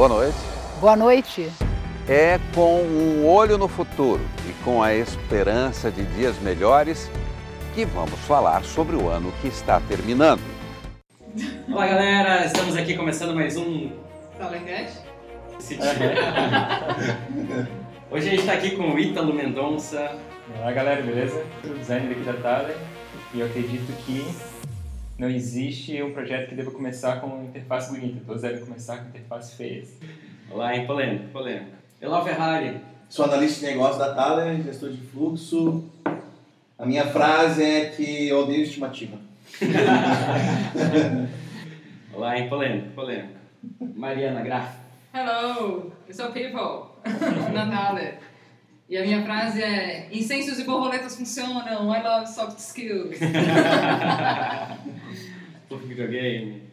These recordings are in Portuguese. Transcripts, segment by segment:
Boa noite. Boa noite. É com um olho no futuro e com a esperança de dias melhores que vamos falar sobre o ano que está terminando. Olá, galera! Estamos aqui começando mais um Talengast. Hoje a gente está aqui com o Ítalo Mendonça. Olá, galera, beleza? Sou designer aqui da Thaler e eu acredito que não existe um projeto que deva começar com interface bonita. Todos devem começar com interface feias. Olá, hein? Polêmico, polêmico. Eló Ferrari. Sou analista de negócio da Thaler, gestor de fluxo. A minha frase é que eu odeio estimativa. Olá, hein? Polêmico, polêmico. Mariana Graff. Hello, eu sou People, Natália. E a minha frase é: Incêndios e borboletas funcionam, I love soft skills. Por videogame.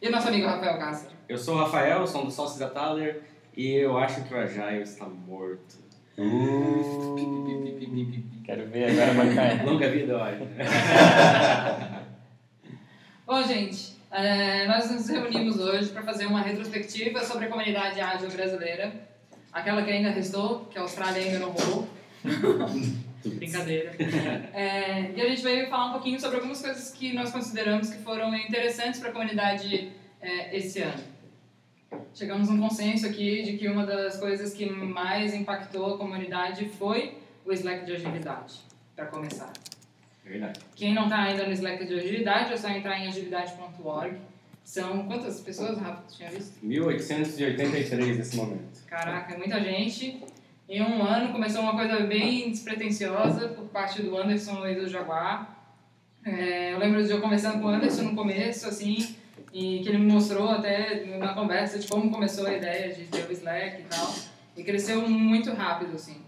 E o nosso amigo Rafael Castro. Eu sou o Rafael, sou um dos sócios da Thaler e eu acho que o Agile está morto. Quero ver agora bancar. Longa vida, olha. Bom, gente, é, nós nos reunimos hoje para fazer uma retrospectiva sobre a comunidade ágil brasileira. Aquela que ainda restou, que a Austrália ainda não rolou. Brincadeira. É, e a gente veio falar um pouquinho sobre algumas coisas que nós consideramos que foram interessantes para a comunidade é, esse ano. Chegamos a um consenso aqui de que uma das coisas que mais impactou a comunidade foi o Slack de agilidade, para começar. Verdade. Quem não está ainda no Slack de agilidade, é só entrar em agilidade.org. São quantas pessoas, Rafa, tu tinha visto? 1883 nesse momento. Caraca, é muita gente. Em um ano começou uma coisa bem despretensiosa por parte do Anderson e do Jaguar. É, eu lembro de eu conversando com o Anderson no começo, assim, e que ele me mostrou até na conversa de como começou a ideia de ter o Slack e tal. E cresceu muito rápido, assim.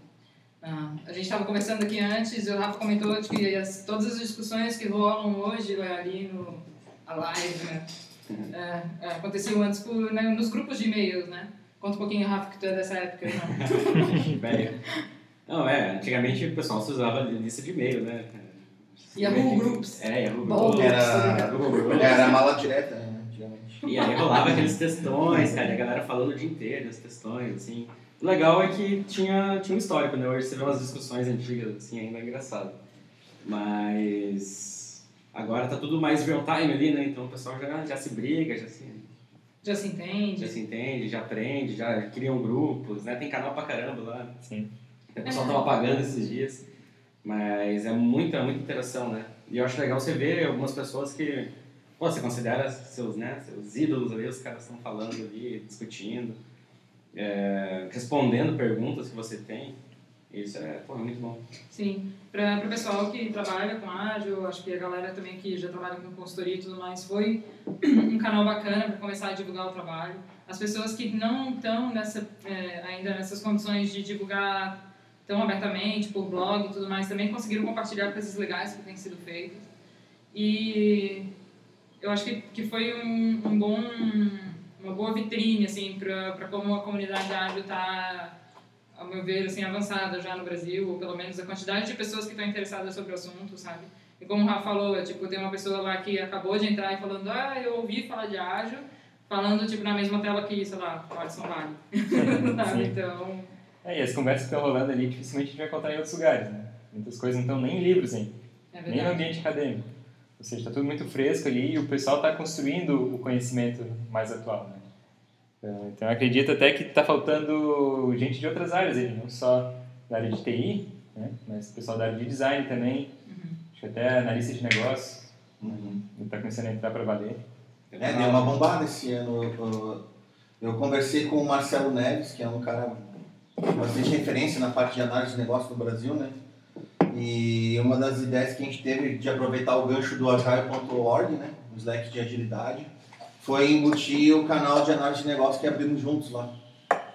Ah, a gente estava conversando aqui antes e o Rafa comentou que as, todas as discussões que rolam hoje ali no a live, né? É, é, aconteciam antes por, né, nos grupos de e-mails, né? Conta um pouquinho, Rafa, que tu é dessa época, não? Velho. Não, é, antigamente o pessoal se usava lista de e-mail, né? Yahoo Groups. É, Yahoo Groups. Era, Google Groups. era mala direta, né, antigamente. E aí rolava aqueles textões, cara, e a galera falando o dia inteiro, os textões, assim. O legal é que tinha, tinha um histórico, né? Hoje você vê umas discussões antigas, assim, ainda é engraçado. Mas agora tá tudo mais real time ali, né? Então o pessoal já, já se briga, já se, Já se entende. já se entende, já aprende, já criam grupos, né? Tem canal pra caramba lá. Sim. O pessoal tava pagando esses dias. Mas é muita, muita interação, né? E eu acho legal você ver algumas pessoas que, pô, você considera seus, né, seus ídolos ali, os caras estão falando ali, discutindo, é, respondendo perguntas que você tem. Isso é, pô, é muito bom. Sim, para o pessoal que trabalha com ágil, acho que a galera também que já trabalha com consultoria e tudo mais, foi um canal bacana para começar a divulgar o trabalho. As pessoas que não estão nessa, é, ainda nessas condições de divulgar tão abertamente, por blog e tudo mais, também conseguiram compartilhar coisas legais que têm sido feitas. E eu acho que, que foi um, um bom, uma boa vitrine assim, para como a comunidade ágil está ao meu ver, assim, avançada já no Brasil, ou pelo menos a quantidade de pessoas que estão interessadas sobre o assunto, sabe? E como o Rafa falou, é, tipo, tem uma pessoa lá que acabou de entrar e falando, ah, eu ouvi falar de ágil, falando, tipo, na mesma tela que, sei lá, o Alisson Vale. sabe? Então, É, e as conversas que estão rolando ali, dificilmente a gente vai encontrar em outros lugares, né? Muitas coisas não estão nem em livros ainda, é nem no ambiente acadêmico. Ou seja, está tudo muito fresco ali e o pessoal está construindo o conhecimento mais atual, né? Então, Então, eu acredito até que está faltando gente de outras áreas não só da área de TI, né? mas o pessoal da área de design também, acho que até analista de negócios, está começando a entrar para valer. É, deu uma bombada esse ano. Eu, eu conversei com o Marcelo Neves, que é um cara bastante referência na parte de análise de negócio no Brasil, né? E uma das ideias que a gente teve de aproveitar o gancho do agile.org, né? O Slack de agilidade, foi embutir o canal de análise de negócio que abrimos juntos lá.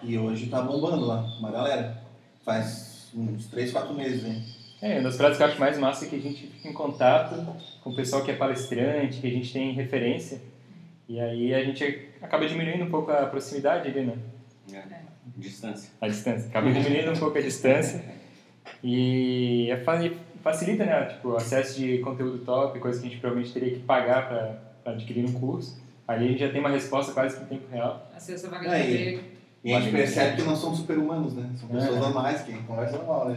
E hoje tá bombando lá, uma galera. Faz uns 3, 4 meses, né? É, uma das práticas que eu acho mais massa é que a gente fica em contato com o pessoal que é palestrante, que a gente tem referência, e aí a gente acaba diminuindo um pouco a proximidade ali, né? É. Distância. A distância. Acaba diminuindo um pouco a distância e é fa- facilita, né? Tipo, o acesso de conteúdo top, coisa que a gente provavelmente teria que pagar para adquirir um curso. Ali a gente já tem uma resposta quase que em tempo real. Acessa a vaga É, de e- emprego. E a gente percebe que não são super-humanos, né? São pessoas É. normais, que conversam normal, né?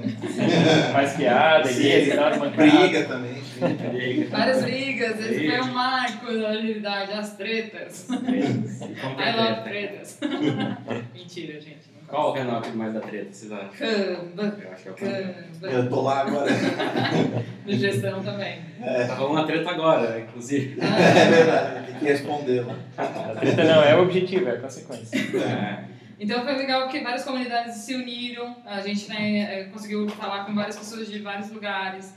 Faz piada ali, ele dá uma mancada. Briga também. sim. Várias brigas, esse foi Briga. o marco da agilidade, as tretas. I love treta? tretas. Mentira, gente. Qual o canal que mais dá treta, vocês acham? Canva, Eu acho que é o. Canva. Eu tô lá agora. De gestão também. Tá rolando uma treta agora, inclusive. É verdade, tem que responder lá. A treta não é o objetivo, é a consequência. É. Então foi legal porque várias comunidades se uniram, a gente né, eh, conseguiu falar com várias pessoas de vários lugares,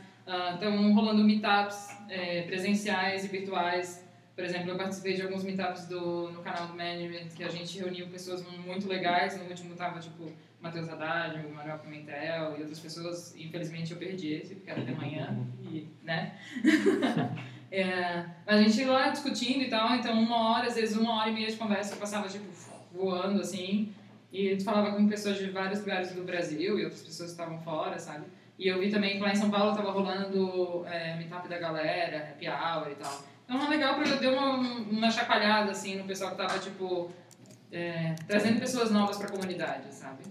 estão rolando meetups eh, presenciais e virtuais. Por exemplo, eu participei de alguns meetups do, no canal do Management, que a gente reuniu pessoas muito legais. No último tava tipo Matheus Haddad, o Manuel Pimentel e outras pessoas. Infelizmente eu perdi esse, porque era de manhã, e, né? É, a gente lá discutindo e tal, então uma hora, às vezes uma hora e meia de conversa passava tipo voando assim, e tu falava com pessoas de vários lugares do Brasil e outras pessoas que estavam fora, sabe? E eu vi também que lá em São Paulo tava rolando é, meetup da galera, happy hour e tal. Então é legal porque deu uma, uma chacoalhada assim no pessoal que tava tipo é, trazendo pessoas novas para a comunidade, sabe?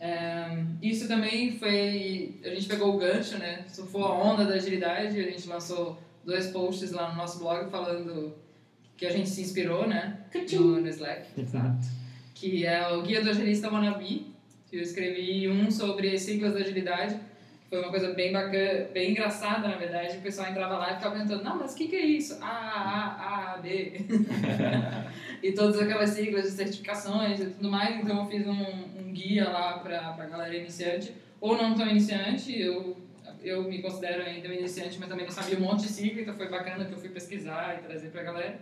É, isso também foi. A gente pegou o gancho, né? Surfou a onda da agilidade. A gente lançou dois posts lá no nosso blog falando que a gente se inspirou, né? No, no Slack, exato. Que é o Guia do Agilista Wannabe. Que eu escrevi um sobre siglas da agilidade. Foi uma coisa bem bacana, bem engraçada, na verdade. O pessoal entrava lá e ficava perguntando: Não, mas o que, que é isso? A, A, A, B. e todas aquelas siglas de certificações e tudo mais. Então eu fiz um, um guia lá para a galera iniciante, ou não tão iniciante. Eu, eu me considero ainda um iniciante, mas também não sabia um monte de sigla, então foi bacana que eu fui pesquisar e trazer para a galera.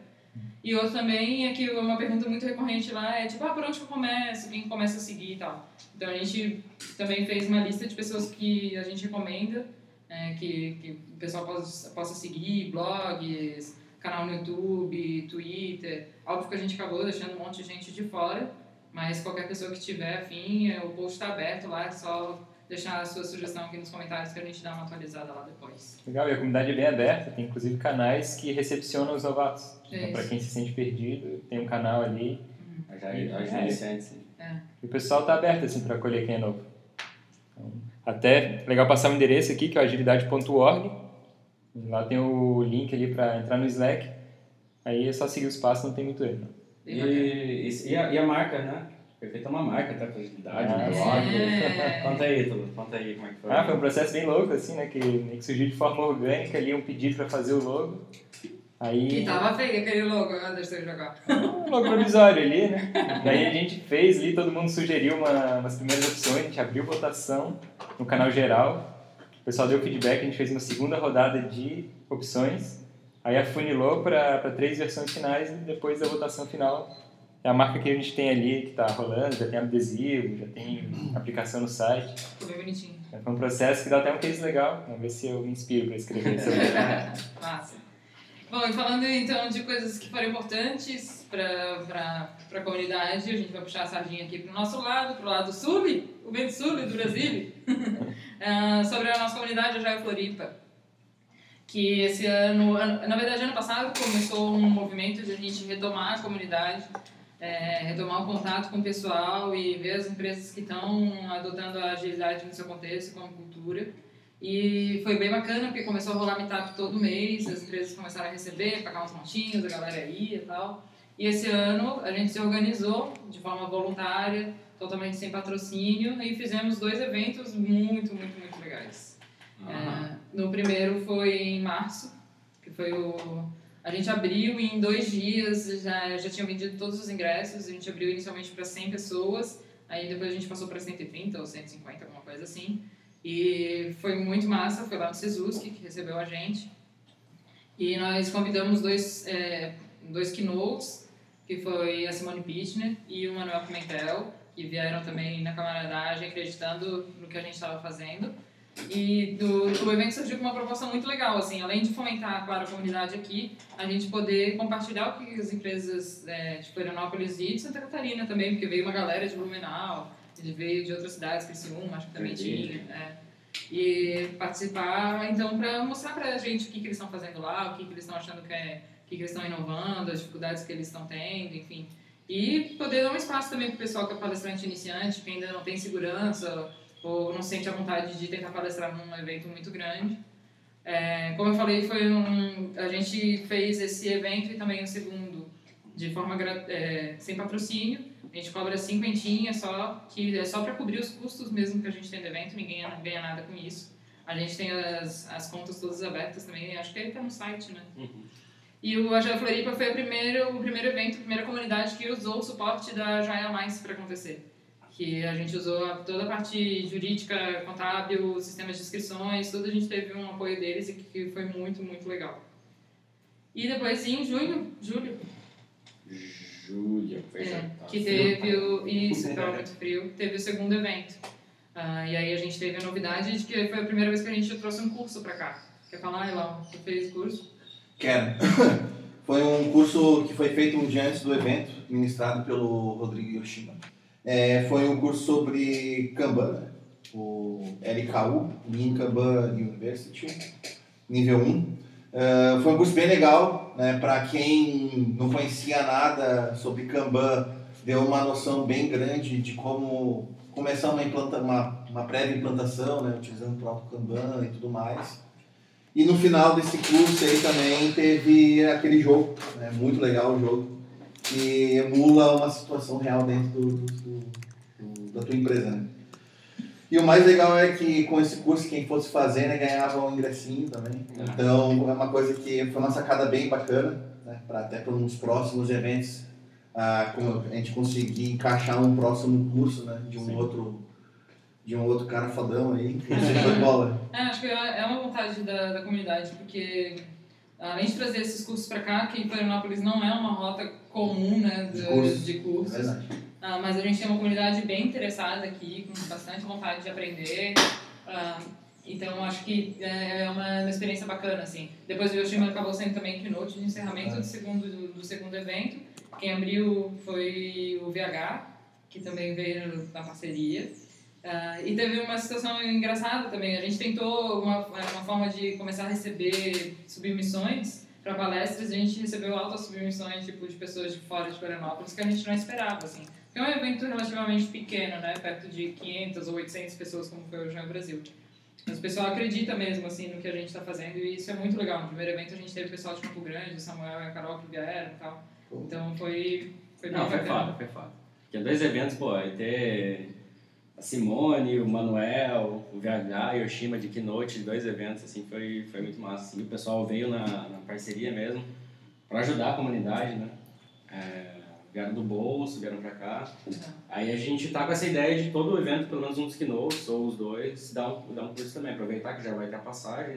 E outro também é que uma pergunta muito recorrente lá é tipo, ah, por onde eu começo? Quem começa a seguir e tal. Então a gente também fez uma lista de pessoas que a gente recomenda, é, que, que o pessoal possa, possa seguir, blogs, canal no YouTube, Twitter. Óbvio que a gente acabou deixando um monte de gente de fora, mas qualquer pessoa que tiver afim, é, o post está aberto lá, é só deixar a sua sugestão aqui nos comentários que a gente dá uma atualizada lá depois. Legal, e a comunidade é bem aberta, tem inclusive canais que recepcionam os novatos. Então, Isso. para quem se sente perdido, tem um canal ali. Já, já, já iniciante, sim. E o pessoal está aberto assim, para acolher quem é novo. Então, até legal passar o endereço aqui, que é o agilidade.org. Lá tem o link ali para entrar no Slack. Aí é só seguir os passos, não tem muito erro. E, e, e, a, e a marca, né? Perfeito é uma marca, até pra agilidade, Ah, um sim. blog. É. Conta aí, Ítalo, conta aí como é que foi. Ah, foi um processo bem louco, assim, né? Que que surgiu de forma orgânica ali, um pedido para fazer o logo. Aí... Que tava feio aquele logo, agora deixa eu jogar. um logo provisório ali, né? Daí a gente fez ali, todo mundo sugeriu uma, umas primeiras opções, a gente abriu votação no canal geral. O pessoal deu feedback, a gente fez uma segunda rodada de opções. Aí afunilou para três versões finais e depois da votação final é a marca que a gente tem ali, que está rolando, já tem adesivo, já tem aplicação no site. Ficou bem bonitinho. Foi um processo que dá até um case legal. Vamos ver se eu me inspiro para escrever sobre Massa. Bom, e falando então de coisas que foram importantes para a comunidade, a gente vai puxar a sardinha aqui para o nosso lado, para o lado sul, o vento sul do Brasil, Ah, sobre a nossa comunidade Agile Floripa. Que esse ano- na verdade, ano passado começou um movimento de a gente retomar a comunidade, é, retomar o contato com o pessoal e ver as empresas que estão adotando a agilidade no seu contexto, como cultura. E foi bem bacana, porque começou a rolar meetup todo mês, as empresas começaram a receber, pagar uns montinhos, a galera ia e tal. E esse ano a gente se organizou de forma voluntária, totalmente sem patrocínio, e fizemos dois eventos muito, muito, muito legais. É, no primeiro foi em março, que foi o... A gente abriu e em dois dias já, já tinham vendido todos os ingressos, a gente abriu inicialmente para 100 pessoas, aí depois a gente passou para 130 ou 150, alguma coisa assim. E foi muito massa, foi lá no Sezuski que recebeu a gente. E nós convidamos dois, é, dois keynotes, que foi a Simone Pichner e o Manuel Pimentel, que vieram também na camaradagem acreditando no que a gente estava fazendo. E do, o evento surgiu com uma proposta muito legal, assim, além de fomentar, claro, a comunidade aqui, a gente poder compartilhar o que as empresas é, de Florianópolis e de Santa Catarina também, porque veio uma galera de Blumenau, ele veio de outras cidades, Criciúma, acho que também tinha. É. E participar, então, para mostrar pra gente o que, que eles estão fazendo lá, o que, que eles estão achando que é, que eles estão inovando, as dificuldades que eles estão tendo, enfim. E poder dar um espaço também para o pessoal que é palestrante iniciante, que ainda não tem segurança ou não sente a vontade de tentar palestrar num evento muito grande. É, como eu falei, foi um, a gente fez esse evento e também o segundo de forma é, sem patrocínio. A gente cobra cinquentinha só, que é só para cobrir os custos mesmo que a gente tem do evento, ninguém ganha nada com isso. A gente tem as, as contas todas abertas também, acho que ele está no site, né? Uhum. E o Agile Floripa foi o primeiro, o primeiro evento, a primeira comunidade que usou o suporte da Agile Mais para acontecer. Que a gente usou toda a parte jurídica, contábil, sistemas de inscrições, tudo a gente teve um apoio deles e que foi muito, muito legal. E depois em junho, julho, julho, é, que teve o, isso, estava muito frio, teve o segundo evento. Uh, e aí a gente teve a novidade de que foi a primeira vez que a gente trouxe um curso para cá. Quer falar, Elon? Você fez curso? Quero. Foi um curso que foi feito um dia antes do evento, ministrado pelo Rodrigo Yoshima. É, foi um curso sobre Kanban, o LKU, Lean Kanban University, nível 1. Uh, é, foi um curso bem legal, né? para quem não conhecia nada sobre Kanban, deu uma noção bem grande de como começar uma, implanta, uma, uma prévia implantação, né? utilizando o próprio Kanban e tudo mais. E no final desse curso aí também teve aquele jogo, né? muito legal o jogo, que emula uma situação real dentro do, do, do, da tua empresa. Né? E o mais legal é que com esse curso, quem fosse fazer, né, ganhava um ingressinho também. Ah. Então é uma coisa que foi uma sacada bem bacana, né, pra, até para uns próximos eventos, ah, a gente conseguir encaixar um próximo curso né, de um Sim. outro de um outro cara fodão aí, que foi bola. É, acho que é uma vontade da, da comunidade, porque além de trazer esses cursos para cá, que em Florianópolis não é uma rota comum né, de, de cursos, de cursos ah, mas a gente tem uma comunidade bem interessada aqui, com bastante vontade de aprender. Ah, então, acho que é, é uma, uma, experiência bacana, assim. Depois o Yoshima acabou sendo também keynote de encerramento do, segundo, do, do segundo evento. Quem abriu foi o VH, que também veio na parceria. Uh, e teve uma situação engraçada também. A gente tentou uma, uma forma de começar a receber submissões para palestras. A gente recebeu altas submissões tipo, de pessoas de fora de Florianópolis que a gente não esperava. Assim. É um evento relativamente pequeno, né? perto de 500 ou 800 pessoas, como foi o João Brasil. Mas o pessoal acredita mesmo assim, no que a gente está fazendo e isso é muito legal. No primeiro evento a gente teve o pessoal de Campo Grande, o Samuel e a Carol que vieram e tal. Então foi, foi bem Não, foi foda, foi foda. Porque dois eventos, pô, aí ter a Simone, o Manuel, o VH e o Yoshima de Keynote, dois eventos, assim, foi, foi muito massa. Assim, o pessoal veio na, na parceria mesmo para ajudar a comunidade, né? É, vieram do bolso, vieram para cá. Aí a gente tá com essa ideia de todo o evento, pelo menos um dos keynotes, ou os dois, dar um, dar um curso também, aproveitar que já vai ter a passagem, né?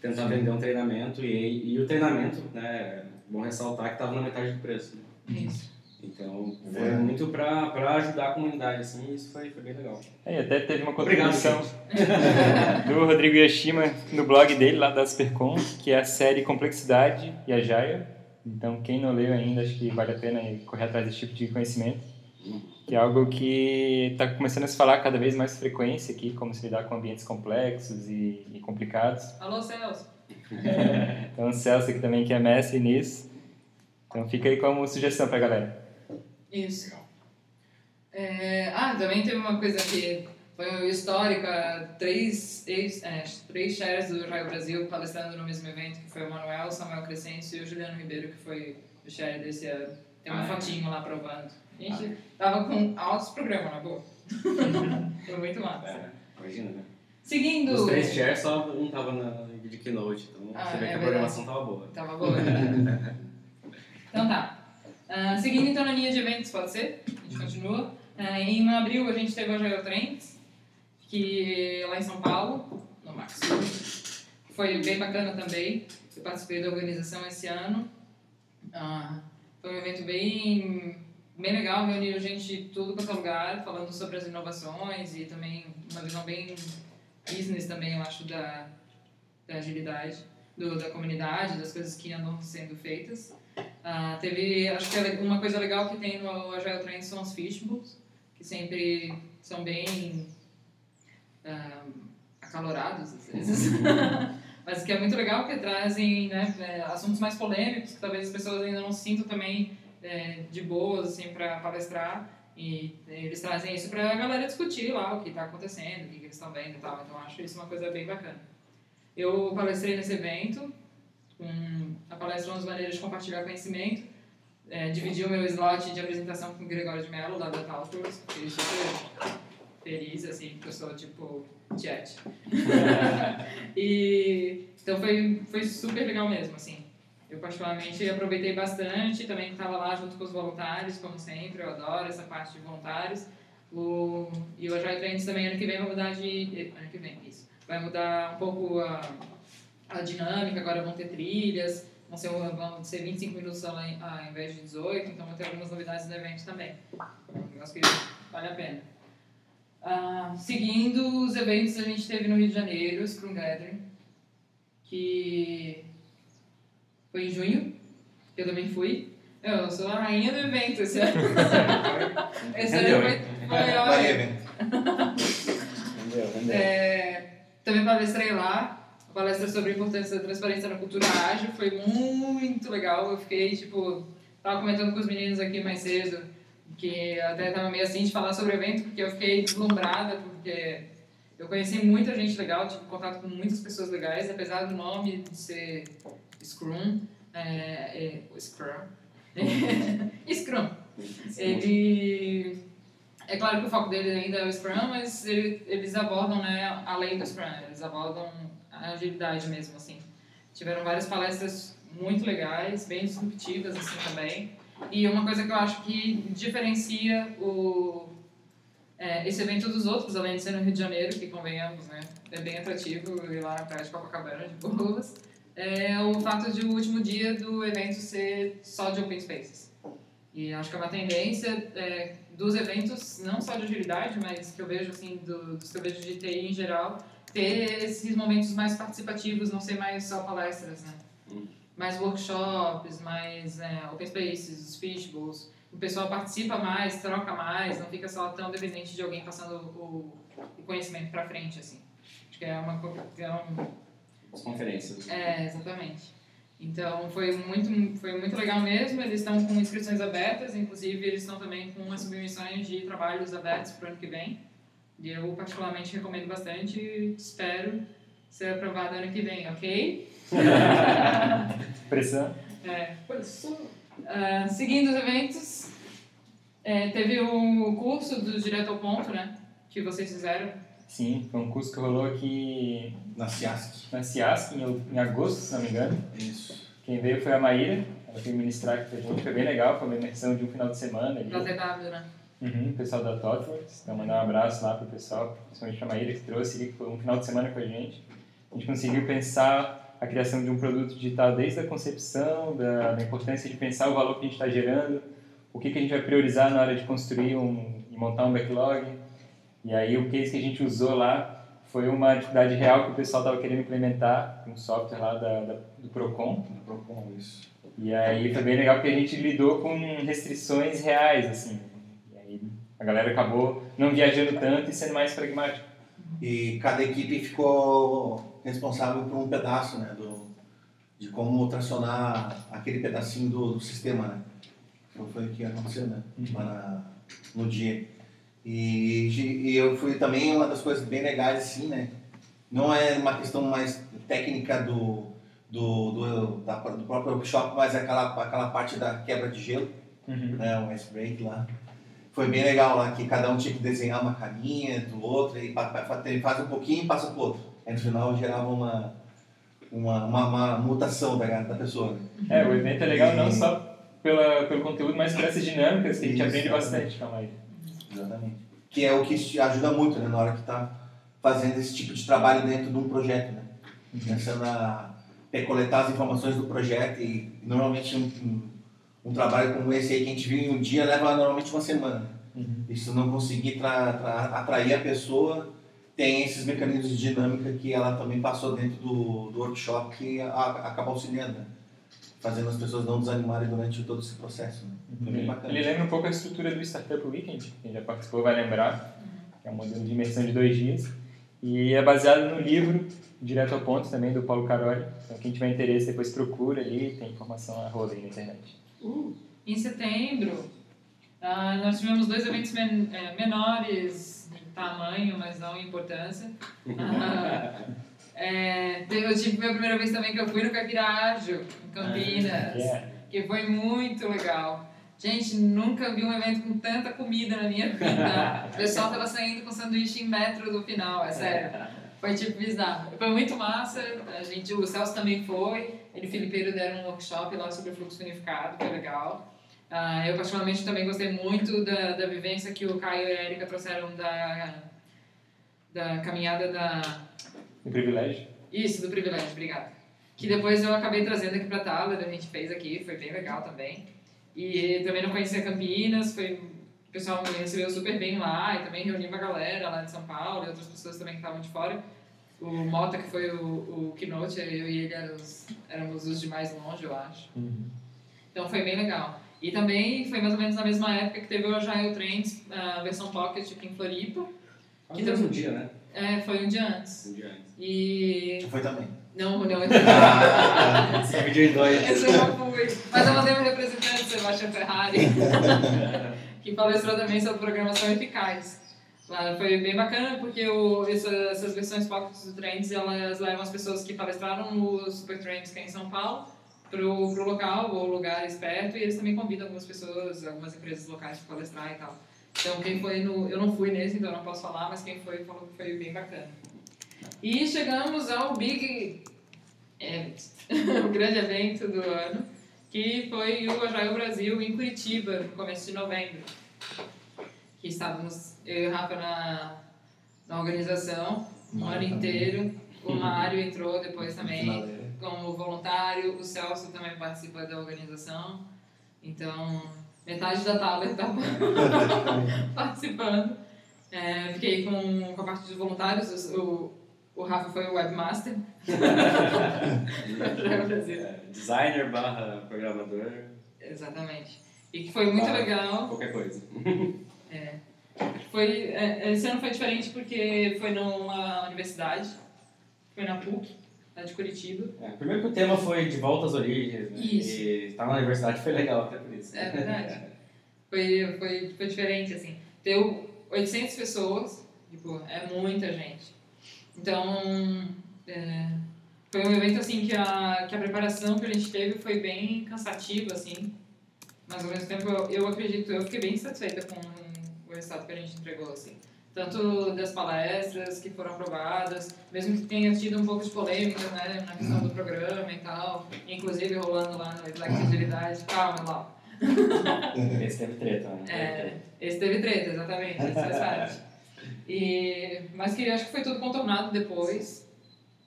tentar Sim. vender um treinamento e, e o treinamento, né, bom ressaltar que estava na metade do preço. Né? Isso. Então, foi é. muito para ajudar a comunidade, assim, e isso foi, foi bem legal. É, e até teve uma contribuição do Rodrigo Yashima no blog dele, lá da Supercom, que é a série Complexidade e a Jaya. Então, quem não leu ainda, acho que vale a pena correr atrás desse tipo de conhecimento. Que é algo que está começando a se falar cada vez mais frequência aqui, como se lidar com ambientes complexos e, e complicados. Alô, Celso! então, o Celso aqui também que é mestre nisso. Então, fica aí como sugestão para a galera. Isso. É, ah, também teve uma coisa que foi histórica, três, ex, é, três shares do Raio Brasil palestrando no mesmo evento, que foi o Manuel, o Samuel Crescencio e o Juliano Ribeiro, que foi o share desse ano. Tem uma ah, é. fotinho lá provando. A gente ah. tava com altos programas na boa. foi muito massa. É, imagina, né? Seguindo... Os três shares, só um tava na de Keynote, então ah, você vê é que a programação tava boa. Tava boa. então tá. Uh, seguindo então na linha de eventos, pode ser? A gente continua. Uh, em abril a gente teve o Geotrends, que lá em São Paulo, no Max Foi bem bacana também. Eu participei da organização esse ano. Uh, foi um evento bem, bem legal, reuniu gente de tudo quanto é lugar, falando sobre as inovações e também uma visão bem business também, eu acho, da, da agilidade, do, da comunidade, das coisas que andam sendo feitas. Uh, teve, acho que é uma coisa legal que tem no Agile Trends são os fishbowls, que sempre são bem uh, acalorados às vezes. mas que é muito legal porque trazem né, é, assuntos mais polêmicos que talvez as pessoas ainda não sintam também é, de boas assim para palestrar e eles trazem isso para a galera discutir lá o que está acontecendo, o que, que eles estão vendo e tal. Então acho isso uma coisa bem bacana. Eu palestrei nesse evento, com a palestra 11 maneiras de compartilhar conhecimento. É, dividi o meu slot de apresentação com o Gregório de Mello, da Data Outdoors. Fiquei super feliz, assim, porque eu sou tipo chat. e, então foi, foi super legal mesmo, assim. Eu particularmente aproveitei bastante, também estava lá junto com os voluntários, como sempre, eu adoro essa parte de voluntários. O, e o Agile Trends também ano que vem vai mudar de... ano que vem, isso. Vai mudar um pouco a, a dinâmica, agora vão ter trilhas, vão ser, vão ser 25 minutos ao, ao invés de 18, então vão ter algumas novidades no evento também. Um negócio que vale a pena. Uh, seguindo os eventos a gente teve no Rio de Janeiro, o Scrum Gathering, que foi em junho, eu também fui. Eu sou a rainha do evento esse ano. esse ano foi, foi Vai evento. É, também palestrei lá, palestra sobre a importância da transparência na cultura ágil, foi muito legal. Eu fiquei, tipo, tava comentando com os meninos aqui mais cedo, que até tava meio assim de falar sobre o evento, porque eu fiquei deslumbrada, porque eu conheci muita gente legal, tive contato com muitas pessoas legais, apesar do nome de ser Scrum, é, é, Scrum, Scrum. Ele, é claro que o foco dele ainda é o Scrum, mas ele, eles abordam, né, além do Scrum, eles abordam a agilidade mesmo, assim. Tiveram várias palestras muito legais, bem disruptivas, assim, também. E uma coisa que eu acho que diferencia o, é, esse evento dos outros, além de ser no Rio de Janeiro, que convenhamos, né, é bem atrativo ir lá na praia de Copacabana, de boas, é o fato de o último dia do evento ser só de open spaces. E acho que é uma tendência é, dos eventos, não só de agilidade, mas que eu vejo, assim, do, dos que eu vejo de TI em geral, ter esses momentos mais participativos, não ser mais só palestras, né? Mais workshops, mais é, open spaces, os fishbowls. O pessoal participa mais, troca mais, não fica só tão dependente de alguém passando o, o conhecimento para frente, assim. Acho que é uma... É um, As conferências. é, exatamente. Então foi muito, foi muito legal mesmo. Eles estão com inscrições abertas, inclusive eles estão também com as submissões de trabalhos abertos para o ano que vem. E eu particularmente recomendo bastante e espero ser aprovado ano que vem, ok? Pressão. É. Ah, seguindo os eventos, é, teve o curso do Direto ao Ponto, né? Que vocês fizeram. Sim, foi um curso que rolou aqui Na Ciasc. na CIASC, em, em agosto, se não me engano. Isso. Quem veio foi a Maíra, ela veio ministrar aqui pra gente, foi bem legal, foi uma imersão de um final de semana. Ali. Da ZW, né? Uhum, o pessoal da Totworks, então mandar um abraço lá pro pessoal, principalmente a Maíra que trouxe ali, que foi um final de semana com a gente. A gente conseguiu pensar a criação de um produto digital desde a concepção, da, da importância de pensar o valor que a gente está gerando, o que, que a gente vai priorizar na hora de construir um, e montar um backlog. E aí o case que a gente usou lá foi uma atividade real que o pessoal estava querendo implementar, um software lá da, da, do Procon. Procon, isso. E aí foi bem legal porque a gente lidou com restrições reais, assim. A galera acabou não viajando tanto e sendo mais pragmática. E cada equipe ficou responsável por um pedaço, né, do, de como tracionar aquele pedacinho do, do sistema, né. Então foi o que aconteceu, né, lá na, no dia. E, e eu fui também uma das coisas bem legais, assim, né, não é uma questão mais técnica do, do, do, da, do próprio workshop, mas é aquela, aquela parte da quebra de gelo, Uhum. né, um ice break lá. Foi bem legal lá, que cada um tinha que desenhar uma carinha do outro, e ele faz um pouquinho e passa pro outro. Aí no final gerava uma, uma, uma, uma mutação da, da pessoa. né? É, o evento é legal não só pela, pelo conteúdo, mas por essas dinâmicas que a gente Isso, aprende bastante, calma aí. Exatamente. Que é o que te ajuda muito né, na hora que está fazendo esse tipo de trabalho dentro de um projeto. Né? Começando a ter, coletar as informações do projeto e normalmente um, um, um trabalho como esse aí que a gente viu em um dia leva normalmente uma semana. Uhum. E se não conseguir tra- tra- atrair a pessoa, tem esses mecanismos de dinâmica que ela também passou dentro do, do workshop que acaba auxiliando, né? fazendo as pessoas não desanimarem durante todo esse processo. Né? Bacana. Ele lembra um pouco a estrutura do Startup Weekend, quem já participou vai lembrar, que é um modelo de imersão de dois dias. E é baseado no livro Direto ao Ponto também, do Paulo Caroli. Então, quem tiver interesse, depois procura ali, tem informação a rola aí na internet. Em setembro, ah, nós tivemos dois eventos men eh, menores em tamanho, mas não em importância. Ah, é, eu tive a primeira vez também que eu fui no Caquirajo, em Campinas, Yeah. que foi muito legal. Gente, nunca vi um evento com tanta comida na minha vida. O pessoal tava saindo com sanduíche em metro do final, é sério. Foi tipo bizarro. Foi muito massa. A gente, o Celso também foi. Ele e o Filipeiro deram um workshop lá sobre fluxo unificado, foi legal. Ah, eu, particularmente, também gostei muito da, da vivência que o Caio e a Erika trouxeram da, da caminhada da. Um privilégio. Isso, do privilégio, obrigada. Que depois eu acabei trazendo aqui pra Thaler, a gente fez aqui, foi bem legal também. E também não conhecia Campinas, foi, o pessoal me recebeu super bem lá, e também reuni uma galera lá de São Paulo, e outras pessoas também que estavam de fora. O Mota, que foi o, o keynote, eu e ele éramos, éramos os de mais longe, eu acho. Então foi bem legal. E também foi mais ou menos na mesma época que teve o Agile Trends, a versão Pocket aqui em Floripa. Que teve um dia, né? É, foi um dia antes. Um dia antes. E... Foi também. Não, não, eu dividiu em dois. Eu já fui. Mas eu mandei um representante, Sebastião Ferrari, que palestrou também sobre programação eficaz. Foi bem bacana porque o, essa, essas versões pockets do Trends, elas levam as pessoas que palestraram no Super Trends, que é em São Paulo, pro, pro local ou lugares perto, e eles também convidam algumas pessoas, algumas empresas locais para palestrar e tal. Então quem foi no... Eu não fui nesse, então não posso falar, mas quem foi falou que foi bem bacana. E chegamos ao Big Event, o grande evento do ano, que foi o Agile Brasil em Curitiba, no começo de novembro. Que estávamos, eu e o Rafa na, na organização, o ano inteiro. O Mário entrou depois também como voluntário, o Celso também participa da organização. Então, metade da Thaler estava participando. É, fiquei com, com a parte dos voluntários, o, o Rafa foi o webmaster. Brasil. É, Designer barra programador, Exatamente. E que foi muito legal. qualquer coisa. É. Foi, é, esse ano foi diferente porque foi numa universidade, foi na PUC, lá de Curitiba. É, primeiro que o tema foi de volta às origens, né? Isso. E estar na universidade foi legal até por isso. É verdade. Foi, foi, foi diferente, assim. Deu 800 pessoas, tipo, é muita gente. Então, é, foi um evento, assim, que a, que a preparação que a gente teve foi bem cansativa, assim. Mas, ao mesmo tempo, eu, eu acredito, eu fiquei bem satisfeita com o resultado que a gente entregou, assim. Tanto das palestras que foram aprovadas, mesmo que tenha tido um pouco de polêmica, né, na questão do programa e tal, inclusive rolando lá no Slack de Agilidade. Calma, lá. Esse teve treta, né? É, esse teve treta, exatamente, esse faz parte. E, mas que acho que foi tudo contornado depois.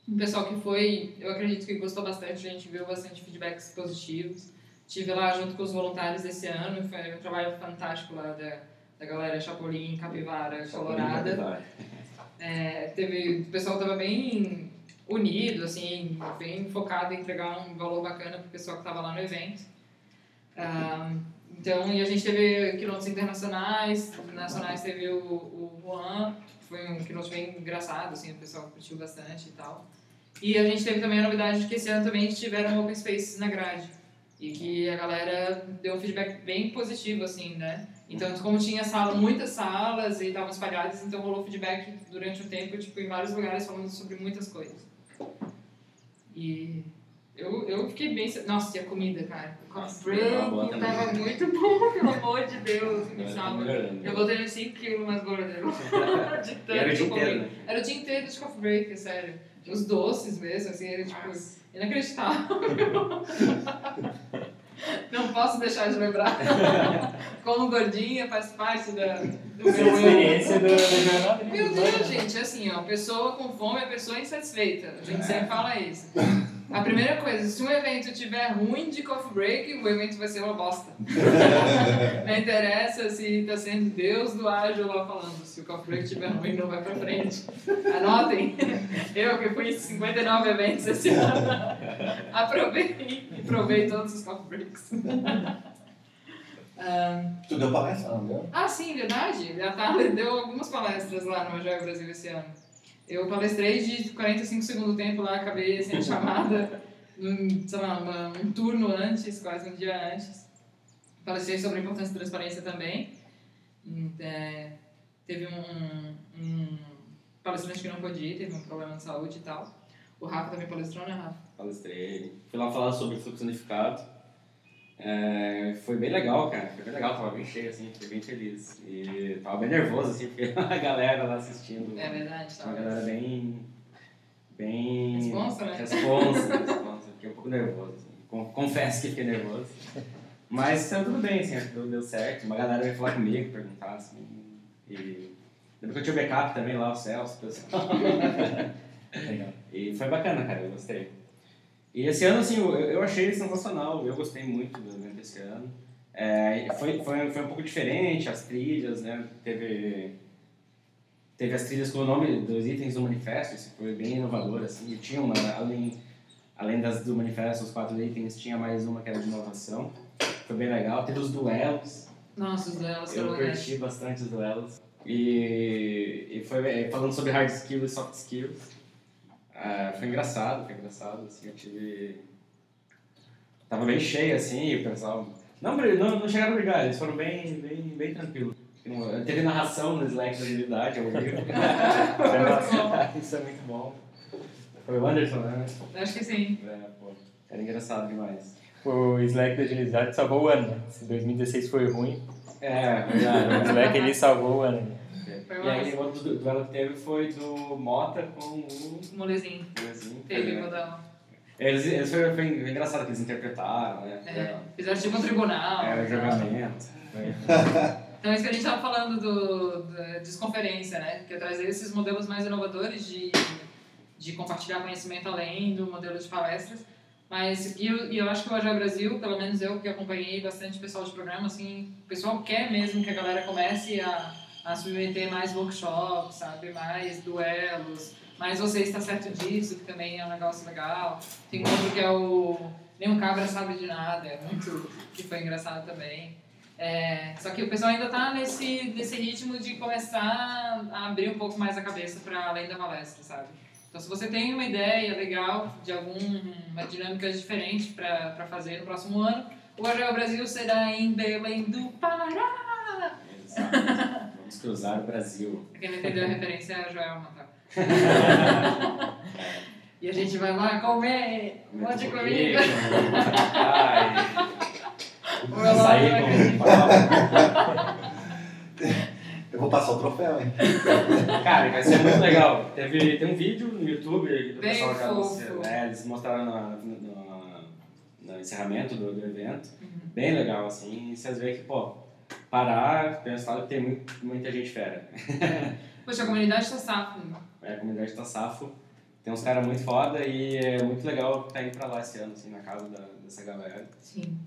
O pessoal que foi, eu acredito que gostou bastante, a gente viu bastante feedbacks positivos. Estive lá junto com os voluntários esse ano, foi um trabalho fantástico lá da, da galera Chapolin, Capivara, Colorada. É, teve, o pessoal estava bem unido, assim, bem focado em entregar um valor bacana para o pessoal que estava lá no evento. Ah, então, e a gente teve quilômetros internacionais, nacionais teve o, o Juan, que foi um quilômetro bem engraçado, assim, o pessoal curtiu bastante e tal. E a gente teve também a novidade de que esse ano também tiveram open spaces na grade. E que a galera deu um feedback bem positivo, assim, né? Então, como tinha sala, muitas salas e estavam espalhadas, então rolou feedback durante o tempo, tipo, em vários lugares falando sobre muitas coisas. E eu, eu fiquei bem... Nossa, e a comida, cara. O coffee break tava muito bom, pelo amor de Deus, me salva. Eu voltei uns 5 quilos mais gorda. de tanto era o dia inteiro, né? Era o dia inteiro de coffee break, é sério. Os doces mesmo, assim, era tipo inacreditável. Não posso deixar de lembrar. Como gordinha faz parte da, do Essa é meu eu. experiência do, jornada. né? Meu Deus, gente, assim, ó, pessoa com fome é pessoa insatisfeita. A gente sempre fala isso. A primeira coisa, se um evento tiver ruim de coffee break, o evento vai ser uma bosta. Não interessa se tá sendo Deus do ágil lá falando. Se o coffee break estiver ruim, não vai pra frente. Anotem. Eu que fui em 59 eventos esse ano. Aprovei provei todos os coffee breaks. Ah, Tu deu palestra, não deu? ah, sim, verdade. A Thaler deu algumas palestras lá no Agile Brasil esse ano. Eu palestrei de 45 segundos tempo lá, acabei sendo chamada num, sei lá, uma, um turno antes, quase um dia antes. Palestrei sobre a importância da transparência também. É, teve um, um palestrante que não pôde ir, teve um problema de saúde e tal. O Rafa também palestrou, né, Rafa? Palestrei. Fui lá falar sobre fluxo unificado. É, foi bem legal, cara. Foi bem legal, tava bem cheio, assim, fiquei bem feliz. E tava bem nervoso, assim, porque a galera lá assistindo. É verdade, Uma tava. galera bem. bem. Responsa, né? Responsa, responsa. Fiquei um pouco nervoso. Assim. Con- Confesso que fiquei nervoso. Mas saiu tudo bem, assim, acho que deu, deu certo. Uma galera veio falar comigo, perguntar, assim. E. Depois que eu tinha o backup também lá, o Celso, o pessoal. E foi bacana, cara, eu gostei. E esse ano, assim, eu, eu achei sensacional, eu gostei muito do evento esse ano. É, foi, foi, foi um pouco diferente, as trilhas, né? Teve, teve as trilhas com o nome dos itens do manifesto, isso foi bem inovador, assim. E tinha uma, além, além das do manifesto, os quatro itens, tinha mais uma que era de inovação. Foi bem legal. Teve os duelos, Nossa, os duelos eu curti bastante os duelos. E, e foi é, falando sobre hard skills e soft skills. Ah, foi engraçado, foi engraçado, assim, eu tive... Tava bem cheio, assim, e o pessoal... Não, não, não chegaram a brigar, eles foram bem, bem, bem tranquilos. Teve narração no Slack da agilidade, ao vivo. Isso é muito bom. Foi o Anderson, né? Acho que sim. É, pô, era engraçado demais. O Slack da agilidade salvou o ano, né? Se 2016 foi ruim, É, o verdade. Slack ele salvou o ano. E aí, o outro du- duelo que teve foi do Mota com o Molezinho. Assim, Teve é. quando ela- Eles, eles foi, foi engraçado que eles interpretaram, né? é, fizeram tipo um tribunal. É, o né? julgamento. Então, isso que a gente estava falando do, da desconferência, né? Que é trazer esses modelos mais inovadores de, de compartilhar conhecimento além do modelo de palestras. Mas, e eu, e eu acho que o Agile Brasil, pelo menos eu que acompanhei bastante pessoal de programa, assim, o pessoal quer mesmo que a galera comece a, a submeter mais workshops, sabe? Mais duelos, mais você está certo disso, que também é um negócio legal. Tem outro que é o Nenhum Cabra Sabe de Nada, é muito, que foi engraçado também. É, só que o pessoal ainda está nesse, nesse ritmo de começar a abrir um pouco mais a cabeça para além da palestra, sabe? Então, se você tem uma ideia legal de alguma dinâmica diferente para fazer no próximo ano, o Agile Brasil será em Belém do Pará. Exato. Cruzar o Brasil. Pra quem não entendeu a referência, é a Joelma, tá? e a gente vai lá comer um monte de comida. Sair com. Eu vou passar o troféu, hein? Cara, vai ser muito legal. Teve, tem um vídeo no YouTube do Bem pessoal já fofo. é, eles mostraram no, no, no encerramento do, do evento. Uhum. Bem legal, assim. E vocês veem que, pô, parar, pensar que tem muito, muita gente fera. Poxa, a comunidade tá safo. É, a comunidade tá safo. Tem uns caras muito foda e é muito legal estar indo pra lá esse ano, assim, na casa da, dessa galera. Sim.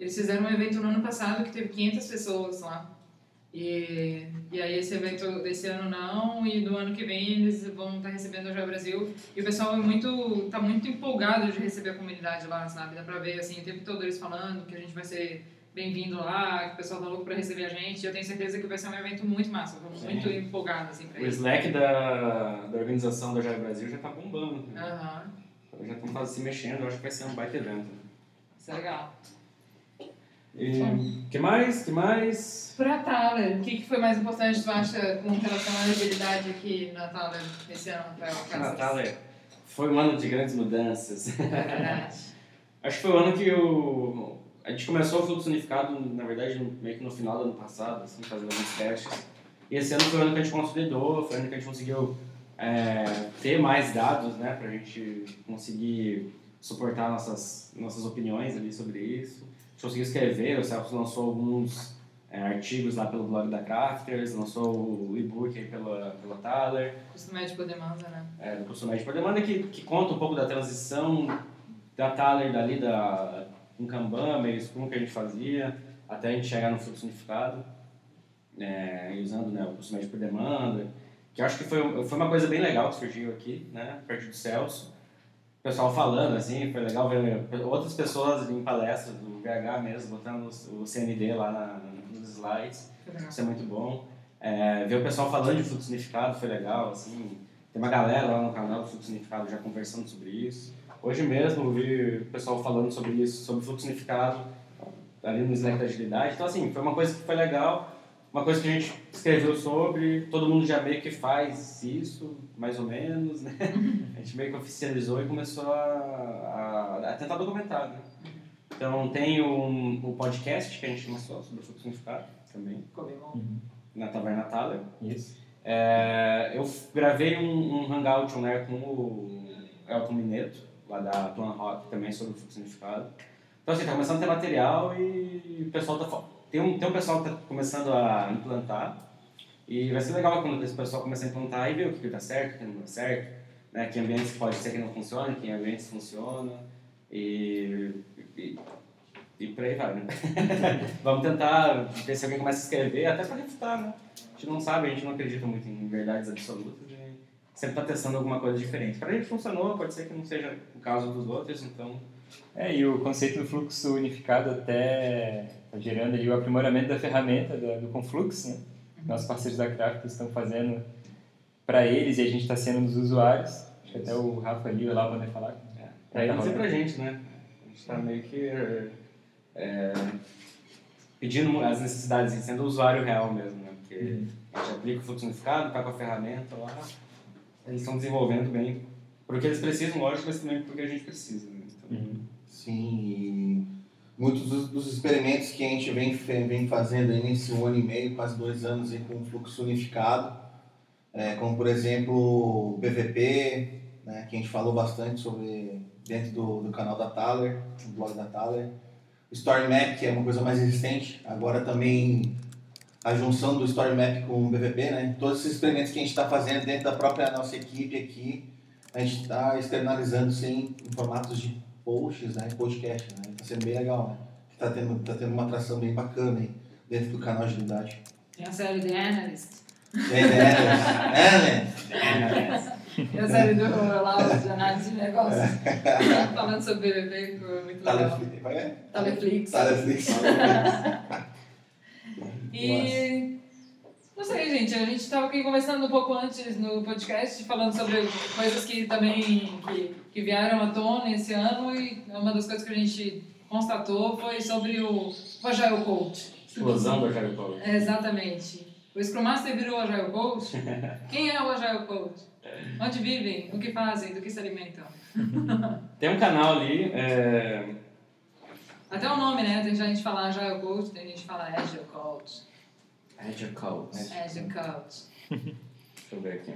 Eles fizeram um evento no ano passado que teve 500 pessoas lá. E, e aí esse evento desse ano não, e do ano que vem eles vão estar recebendo o Joia Brasil. E o pessoal é muito, tá muito empolgado de receber a comunidade lá, sabe? Dá pra ver, assim, o tempo todo eles falando que a gente vai ser bem-vindo lá, que o pessoal tá louco pra receber a gente. Eu tenho certeza que vai ser um evento muito massa, eu tô muito empolgado, assim, pra O isso. Slack da, da organização do Jair Brasil já tá bombando. né? Aham, Já estão quase se mexendo, eu acho que vai ser um baita evento. isso é legal. E que mais? que mais? Pra Thaler, o que, que foi mais importante, tu acha, com relação à agilidade aqui na Thaler esse ano, Rafael? É- foi um ano de grandes mudanças. É verdade. Acho que foi o ano que o, a gente começou o fluxo unificado, na verdade, meio que no final do ano passado, assim, fazendo alguns testes. E esse ano foi o ano que a gente consolidou, foi o ano que a gente conseguiu é, ter mais dados, né, pra gente conseguir suportar nossas, nossas opiniões ali sobre isso. A gente conseguiu escrever, o Celso lançou alguns é, artigos lá pelo blog da Crafters, lançou o e-book aí pela, pela Thaler Custo médio por demanda, né? é, do curso médio por demanda que, que conta um pouco da transição da Thaler dali da um Kanban, meio Scrum que a gente fazia, até a gente chegar no fluxo unificado, é, usando né, o curso médio por demanda, que acho que foi, foi uma coisa bem legal que surgiu aqui, né, a partir do Celso. O pessoal falando, assim, foi legal ver outras pessoas em palestras do VH mesmo, botando o CND lá na, nos slides. Isso é muito bom. É, ver o pessoal falando de fluxo unificado foi legal, assim. Tem uma galera lá no canal do Fluxo Significado já conversando sobre isso. Hoje mesmo eu vi o pessoal falando sobre isso, sobre fluxo significado ali no Slack da agilidade. Então, assim, foi uma coisa que foi legal, uma coisa que a gente escreveu sobre, todo mundo já meio que faz isso, mais ou menos, né? A gente meio que oficializou e começou a, a, a tentar documentar, né? Então, tem um, um podcast que a gente lançou sobre o fluxo significado também. Uhum. na Taverna Thaler. Isso. É, eu gravei um, um hangout né, com o Elton Mineto, lá da Tuan Rock, também sobre o significado. Então, assim, tá começando a ter material e o pessoal tá... Tem um, tem um pessoal que tá começando a implantar e vai ser legal quando esse pessoal começar a implantar e ver o que, que dá certo, o que não dá certo, né, que ambientes pode ser que não funcione, que ambientes funciona e... e e por aí vai, né? Vamos tentar ver se alguém começa a escrever, até para refutar, né? A gente não sabe, a gente não acredita muito em verdades absolutas e sempre está testando alguma coisa diferente. Para a gente funcionou, pode ser que não seja o caso dos outros, então... É, e o conceito do fluxo unificado até está gerando ali o aprimoramento da ferramenta da- do Conflux, né? Nossos parceiros da Craft estão fazendo para eles e a gente está sendo um dos usuários. Acho que até o Rafa ali lá poder falar. É, rolando. para a gente, né? A gente está meio que é, pedindo as necessidades, assim, sendo o usuário real mesmo, né? Porque a gente aplica o fluxo unificado, está com a ferramenta lá, eles estão desenvolvendo bem porque eles precisam, lógico, mas também porque a gente precisa, né? Então, Uhum. Sim, e muitos dos, dos experimentos que a gente vem, vem fazendo aí nesse um ano e meio, quase dois anos aí com o fluxo unificado, é, como por exemplo o PVP, né, que a gente falou bastante sobre dentro do, do canal da Thaler, do blog da Thaler. O Story Map, que é uma coisa mais resistente, agora também a junção do Story Map com o PVP, né? Todos esses experimentos que a gente está fazendo dentro da própria nossa equipe aqui, a gente está externalizando sim em formatos de posts, né? Podcast, né? Tá sendo bem legal, né? Tá tendo, tá tendo uma atração bem bacana aí dentro do canal Agilidade. Tem a série The Analyst. E né? É, né? Tem a série do Lauro de análise de negócios. Falando sobre BBB, muito legal. Taleflix. Vai, é? E não sei, gente, a gente estava aqui conversando um pouco antes no podcast, falando sobre coisas que também que, que vieram à tona esse ano e uma das coisas que a gente constatou foi sobre o, o Agile Coach. explosão do Agile Code. É, exatamente. O Scrum Master virou o Agile Coach? Quem é o Agile Coach? Onde vivem? O que fazem? Do que se alimentam? Tem um canal ali, é, Até o nome, né? Tem gente que fala Agile Coach, tem gente que fala Agile Coach. Agile Code. Agile Coach. Deixa eu ver aqui.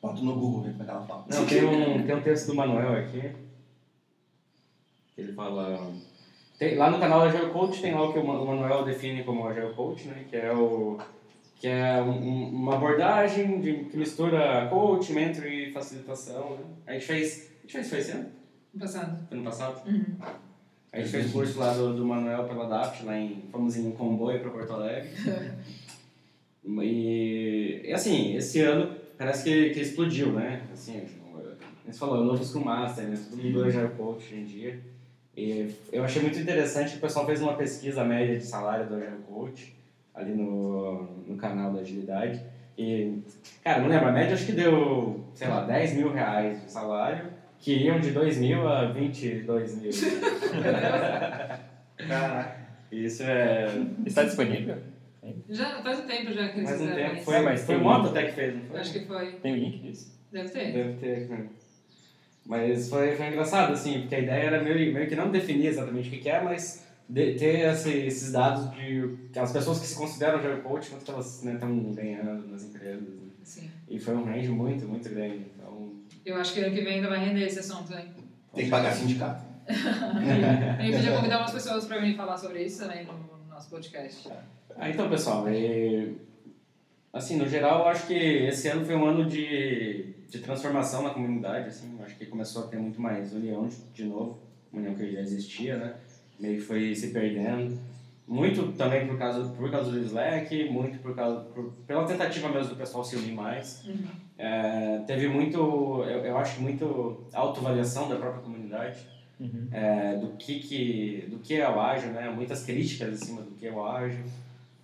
Bota no Google, ver como é que ela fala. Não, tem um, tem um texto do Manuel aqui. que Ele fala. Tem, lá no canal Agile Coach tem lá o que o Ma- o Manuel define como Agile Coach, né? Que é o que é um- um- uma abordagem de, que mistura coach, mentor e facilitação, né? A gente fez, a gente fez foi esse ano? No passado. Ano passado? Uhum. A gente fez o curso lá do, do Manuel pela DAPT, lá em, fomos em comboio para Porto Alegre. e, e, assim, esse ano parece que, que explodiu, né? Assim, você falou, o novo Scrum Master, né? Todo mundo já é coach hoje em dia. E eu achei muito interessante que o pessoal fez uma pesquisa média de salário do Agile Coach ali no, no canal da Agilidade. E, cara, não lembro, a média acho que deu, sei lá, 10 mil reais de salário, que iam de 2 mil a 22 mil. Caraca. Isso é. Está disponível? Já faz um tempo já que eles Faz um fizeram tempo. Foi, mas foi o Moto até que fez, não foi? Acho que foi. Tem o link disso? Deve ter. Deve ter, né? Mas foi, foi engraçado, assim, porque a ideia era meio, meio que não definir exatamente o que que é, mas de- ter esse, esses dados de aquelas pessoas que se consideram Agile Coach, quanto elas estão ganhando nas empresas. né? Sim. E foi um range muito, muito grande. Eu acho que ano que vem ainda vai render esse assunto, hein? Tem que pagar sindicato. A gente podia convidar umas pessoas para vir falar sobre isso também no, no nosso podcast. Ah, então, pessoal, e, assim, no geral, eu acho que esse ano foi um ano de, de transformação na comunidade, assim, eu acho que começou a ter muito mais união de, de novo, união que já existia, né, meio que foi se perdendo, muito também por causa, por causa do Slack, muito por causa, por, pela tentativa mesmo do pessoal se unir mais, Uhum. É, teve muito, eu, eu acho, muito autoavaliação da própria comunidade, Uhum. é, do que que do que é o ágil, né? Muitas críticas em cima do que é o ágil.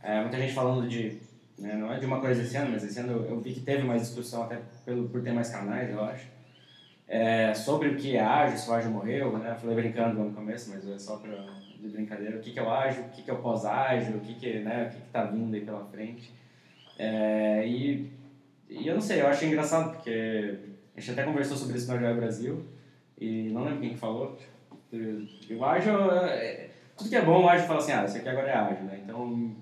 É, muita gente falando de né? Não é de uma coisa esse ano, mas esse ano eu, eu vi que teve mais discussão até pelo, por ter mais canais, eu acho. É, sobre o que é ágil, se o ágil morreu, né? Falei brincando no começo, mas é só pra, de brincadeira. O que, que é o ágil, o que, que é o pós-ágil, o que, que, né, o que, que tá vindo aí pela frente. É, e, e eu não sei, eu acho engraçado, porque a gente até conversou sobre isso no Agile Brasil, e não lembro quem que falou. O ágil, é, tudo que é bom, o ágil fala assim, ah, isso aqui agora é ágil, né? Então,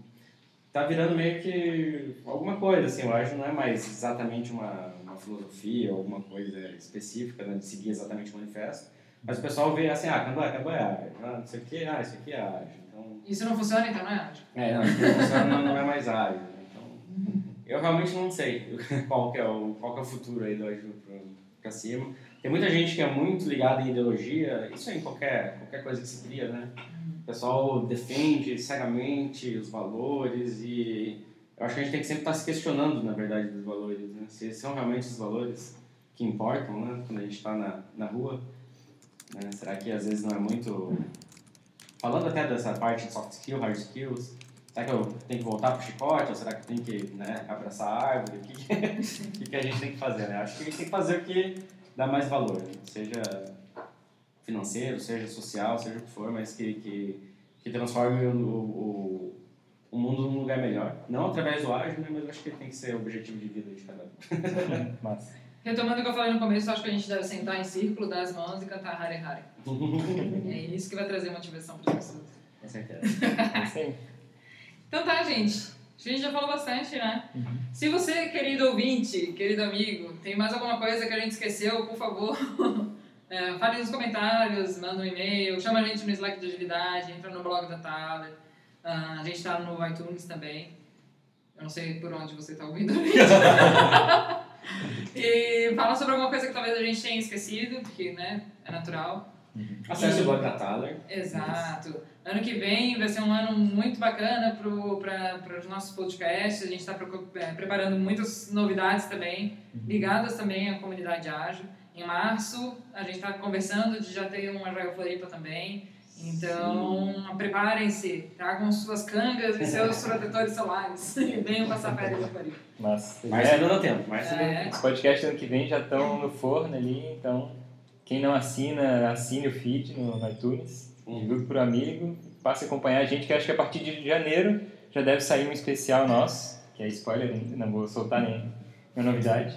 tá virando meio que alguma coisa, assim, o ágil não é mais exatamente uma, uma filosofia alguma coisa específica, né, de seguir exatamente o manifesto, mas o pessoal vê assim, ah, Kanban, Kanban é ágil, ah, isso aqui, ah, isso aqui é ágil, então... Isso não funciona, então não é ágil. É, não, isso não funciona, não, não é mais ágil, né? então... Eu realmente não sei qual que é o, qual é o futuro aí do ágil para cima. Tem muita gente que é muito ligada em ideologia, isso é em qualquer, qualquer coisa que se cria, né? O pessoal defende cegamente os valores e eu acho que a gente tem que sempre estar se questionando, na verdade, dos valores, né? Se são realmente os valores que importam, né? Quando a gente está na, na rua, né? Será que às vezes não é muito... Falando até dessa parte de soft skills, hard skills, será que eu tenho que voltar pro chicote ou será que tenho que né, abraçar a árvore? O que, que, que a gente tem que fazer, né? Acho que a gente tem que fazer o que dá mais valor, né? seja financeiro, seja social, seja o que for, mas que, que, que transforme o, o, o mundo num lugar melhor. Não através do ágil, né, mas acho que tem que ser o objetivo de vida de cada um. Massa. Retomando o que eu falei no começo, acho que a gente deve sentar em círculo, dar as mãos e cantar Hare Hare. é isso que vai trazer motivação para as pessoas. Com certeza. Sim. Então tá, gente. A gente já falou bastante, né? Se você, querido ouvinte, querido amigo, tem mais alguma coisa que a gente esqueceu, por favor, é, fale nos comentários, manda um e-mail, chama a gente no Slack de agilidade, entra no blog da Thaler. Ah, a gente está no iTunes também. Eu não sei por onde você está ouvindo a gente. E fala sobre alguma coisa que talvez a gente tenha esquecido, porque né, é natural. Acesse o blog da Thaler. Exato. Ano que vem vai ser um ano muito bacana para os nossos podcasts. A gente está preparando muitas novidades também, ligadas também à comunidade ágil. Em março, a gente está conversando de já ter um Agile Floripa também. Então, preparem-se, tragam suas cangas e seus protetores solares e venham passar férias no Floripa. Mas, Mas é, ainda dá tempo. Mas É. os podcasts ano que vem já estão no forno ali, então quem não assina, assine o feed no iTunes, Uhum. divulgue para amigo, passe a acompanhar a gente, que acho que a partir de janeiro já deve sair um especial nosso, que é spoiler, não vou soltar nem nenhuma novidade.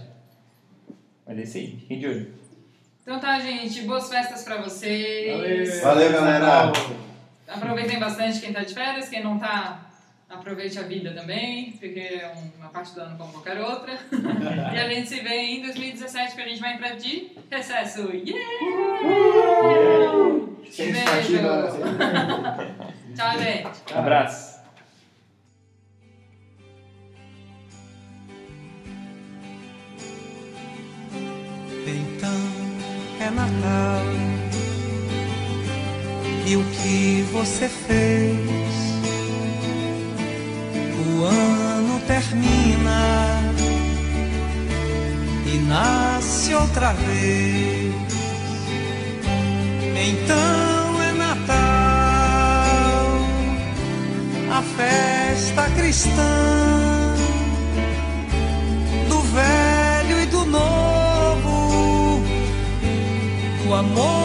Mas é isso aí, fiquem de olho. Então tá, gente. Boas festas para vocês. Valeu, galera. Aproveitem bastante quem tá de férias, quem não tá, aproveite a vida também, porque é uma parte do ano como qualquer outra. e a gente se vê em 2017, que a gente vai entrar de recesso. Yeah! Sem Beijo. estativa. Tchau, gente. Abraço. Natal e o que você fez? O ano termina e nasce outra vez. Então é Natal, a festa cristã amor